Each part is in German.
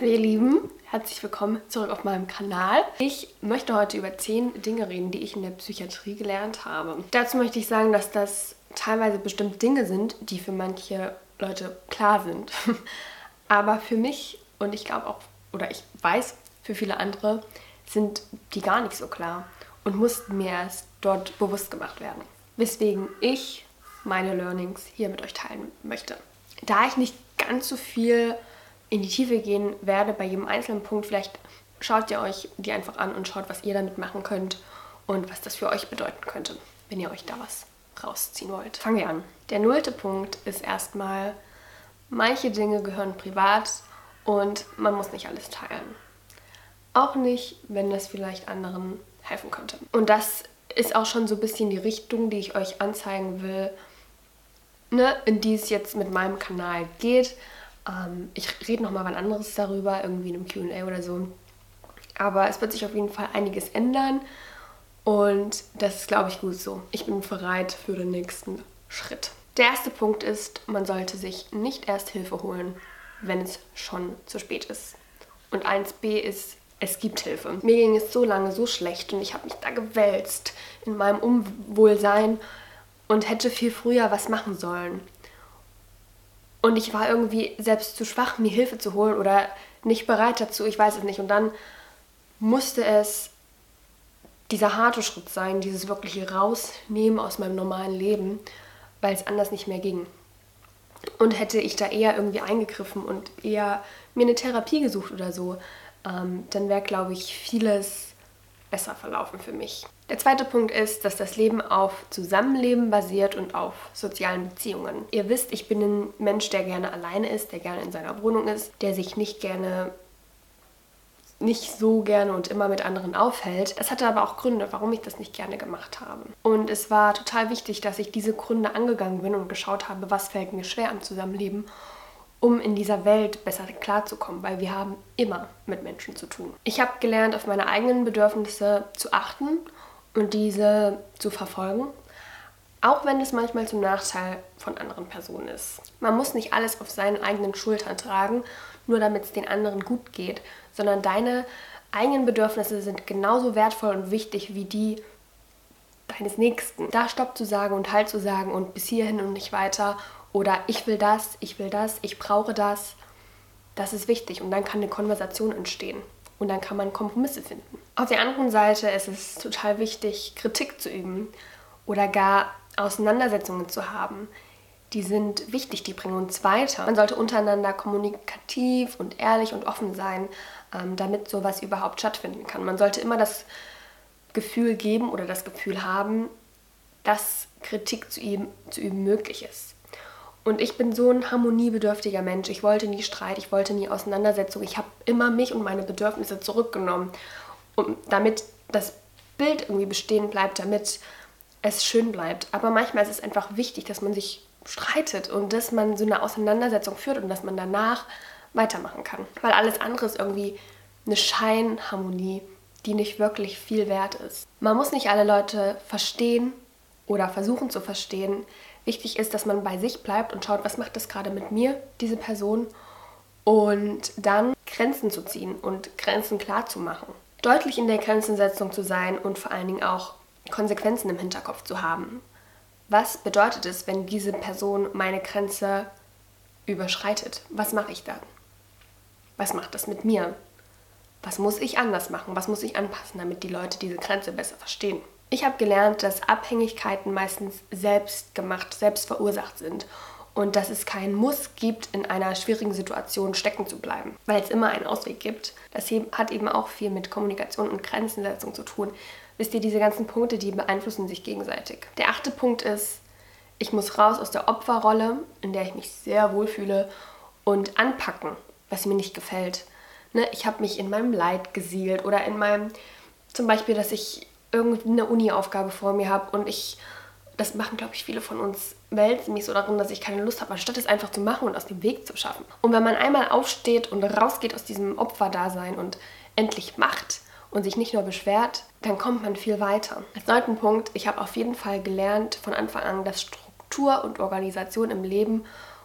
Hallo ihr Lieben, herzlich willkommen zurück auf meinem Kanal. Ich möchte heute über 10 Dinge reden, die ich in der Psychiatrie gelernt habe. Dazu möchte ich sagen, dass das teilweise bestimmt Dinge sind, die für manche Leute klar sind. Aber für mich und ich glaube auch, oder ich weiß, für viele andere sind die gar nicht so klar und mussten mir erst dort bewusst gemacht werden. Weswegen ich meine Learnings hier mit euch teilen möchte. Da ich nicht ganz so viel in die Tiefe gehen werde bei jedem einzelnen Punkt. Vielleicht schaut ihr euch die einfach an und schaut, was ihr damit machen könnt und was das für euch bedeuten könnte, wenn ihr euch da was rausziehen wollt. Fangen wir an. Der nullte Punkt ist erstmal, manche Dinge gehören privat und man muss nicht alles teilen. Auch nicht, wenn das vielleicht anderen helfen könnte. Und das ist auch schon so ein bisschen die Richtung, die ich euch anzeigen will, ne, in die es jetzt mit meinem Kanal geht. Ähm, ich rede nochmal wann anderes darüber, irgendwie in einem QA oder so. Aber es wird sich auf jeden Fall einiges ändern und das ist, glaube ich, gut so. Ich bin bereit für den nächsten Schritt. Der erste Punkt ist, man sollte sich nicht erst Hilfe holen, wenn es schon zu spät ist. Und 1b ist, es gibt Hilfe. Mir ging es so lange so schlecht und ich habe mich da gewälzt in meinem Unwohlsein und hätte viel früher was machen sollen. Und ich war irgendwie selbst zu schwach, mir Hilfe zu holen oder nicht bereit dazu, ich weiß es nicht. Und dann musste es dieser harte Schritt sein, dieses wirkliche Rausnehmen aus meinem normalen Leben, weil es anders nicht mehr ging. Und hätte ich da eher irgendwie eingegriffen und eher mir eine Therapie gesucht oder so, ähm, dann wäre, glaube ich, vieles besser verlaufen für mich. Der zweite Punkt ist, dass das Leben auf Zusammenleben basiert und auf sozialen Beziehungen. Ihr wisst, ich bin ein Mensch, der gerne alleine ist, der gerne in seiner Wohnung ist, der sich nicht gerne nicht so gerne und immer mit anderen aufhält. Das hatte aber auch Gründe, warum ich das nicht gerne gemacht habe. Und es war total wichtig, dass ich diese Gründe angegangen bin und geschaut habe, was fällt mir schwer am Zusammenleben um in dieser Welt besser klarzukommen, weil wir haben immer mit Menschen zu tun. Ich habe gelernt, auf meine eigenen Bedürfnisse zu achten und diese zu verfolgen, auch wenn es manchmal zum Nachteil von anderen Personen ist. Man muss nicht alles auf seinen eigenen Schultern tragen, nur damit es den anderen gut geht, sondern deine eigenen Bedürfnisse sind genauso wertvoll und wichtig wie die deines Nächsten. Da Stopp zu sagen und Halt zu sagen und bis hierhin und nicht weiter oder ich will das, ich will das, ich brauche das. Das ist wichtig und dann kann eine Konversation entstehen und dann kann man Kompromisse finden. Auf der anderen Seite ist es total wichtig, Kritik zu üben oder gar Auseinandersetzungen zu haben. Die sind wichtig, die bringen uns weiter. Man sollte untereinander kommunikativ und ehrlich und offen sein, ähm, damit sowas überhaupt stattfinden kann. Man sollte immer das Gefühl geben oder das Gefühl haben, dass Kritik zu üben, zu üben möglich ist. Und ich bin so ein harmoniebedürftiger Mensch. Ich wollte nie Streit, ich wollte nie Auseinandersetzung. Ich habe immer mich und meine Bedürfnisse zurückgenommen, um, damit das Bild irgendwie bestehen bleibt, damit es schön bleibt. Aber manchmal ist es einfach wichtig, dass man sich streitet und dass man so eine Auseinandersetzung führt und dass man danach weitermachen kann. Weil alles andere ist irgendwie eine Scheinharmonie, die nicht wirklich viel wert ist. Man muss nicht alle Leute verstehen oder versuchen zu verstehen. Wichtig ist, dass man bei sich bleibt und schaut, was macht das gerade mit mir, diese Person, und dann Grenzen zu ziehen und Grenzen klar zu machen. Deutlich in der Grenzensetzung zu sein und vor allen Dingen auch Konsequenzen im Hinterkopf zu haben. Was bedeutet es, wenn diese Person meine Grenze überschreitet? Was mache ich dann? Was macht das mit mir? Was muss ich anders machen? Was muss ich anpassen, damit die Leute diese Grenze besser verstehen? Ich habe gelernt, dass Abhängigkeiten meistens selbst gemacht, selbst verursacht sind und dass es keinen Muss gibt, in einer schwierigen Situation stecken zu bleiben, weil es immer einen Ausweg gibt. Das hat eben auch viel mit Kommunikation und Grenzensetzung zu tun. Wisst ihr, diese ganzen Punkte, die beeinflussen sich gegenseitig. Der achte Punkt ist, ich muss raus aus der Opferrolle, in der ich mich sehr wohl fühle, und anpacken, was mir nicht gefällt. Ne, ich habe mich in meinem Leid gesielt oder in meinem, zum Beispiel, dass ich irgendeine Uni-Aufgabe vor mir habe und ich, das machen glaube ich viele von uns, wälzen mich so darin, dass ich keine Lust habe, anstatt es einfach zu machen und aus dem Weg zu schaffen. Und wenn man einmal aufsteht und rausgeht aus diesem Opferdasein und endlich macht und sich nicht nur beschwert, dann kommt man viel weiter. Als neunten Punkt, ich habe auf jeden Fall gelernt von Anfang an, dass Struktur und Organisation im Leben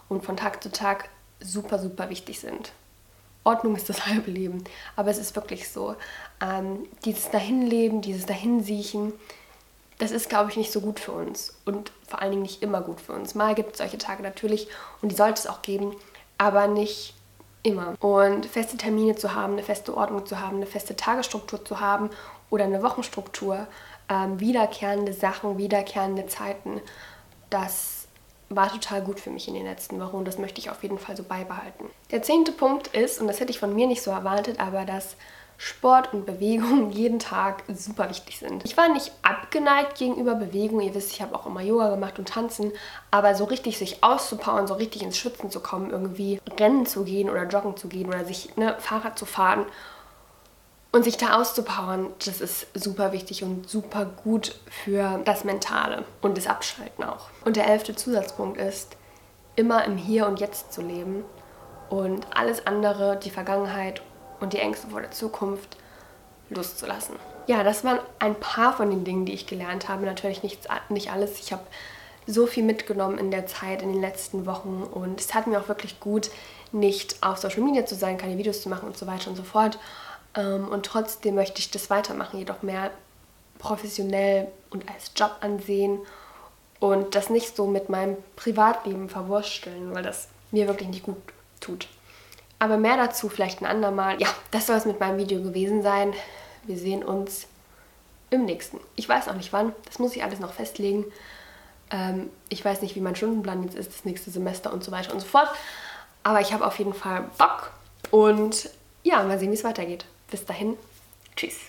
und von Tag zu Tag super, super wichtig sind. Ordnung ist das halbe Leben. Aber es ist wirklich so. Ähm, dieses Dahinleben, dieses Dahinsiechen, das ist, glaube ich, nicht so gut für uns. Und vor allen Dingen nicht immer gut für uns. Mal gibt es solche Tage natürlich und die sollte es auch geben, aber nicht immer. Und feste Termine zu haben, eine feste Ordnung zu haben, eine feste Tagesstruktur zu haben oder eine Wochenstruktur, ähm, wiederkehrende Sachen, wiederkehrende Zeiten, das war total gut für mich in den letzten Wochen und das möchte ich auf jeden Fall so beibehalten. Der zehnte Punkt ist, und das hätte ich von mir nicht so erwartet, aber dass Sport und Bewegung jeden Tag super wichtig sind. Ich war nicht abgeneigt gegenüber Bewegung. Ihr wisst, ich habe auch immer Yoga gemacht und tanzen, aber so richtig sich auszupowern, so richtig ins Schwitzen zu kommen, irgendwie rennen zu gehen oder joggen zu gehen oder sich ne, Fahrrad zu fahren und sich da auszupowern, das ist super wichtig und super gut für das Mentale und das Abschalten auch. Und der elfte Zusatzpunkt ist, immer im Hier und Jetzt zu leben und alles andere, die Vergangenheit und die Ängste vor der Zukunft loszulassen. Ja, das waren ein paar von den Dingen, die ich gelernt habe. Natürlich nichts, nicht alles. Ich habe so viel mitgenommen in der Zeit, in den letzten Wochen und es hat mir auch wirklich gut, nicht auf Social Media zu sein, keine Videos zu machen und so weiter und so fort und trotzdem möchte ich das weitermachen, jedoch mehr professionell und als Job ansehen und das nicht so mit meinem Privatleben verwursteln, weil das mir wirklich nicht gut tut. Aber mehr dazu vielleicht ein andermal. Ja, das soll es mit meinem Video gewesen sein. Wir sehen uns im nächsten. Ich weiß auch nicht wann, das muss ich alles noch festlegen. Ähm, ich weiß nicht, wie mein Stundenplan jetzt ist, das nächste Semester und so weiter und so fort. Aber ich habe auf jeden Fall Bock und ja, mal sehen, wie es weitergeht. Bis dahin. Tschüss.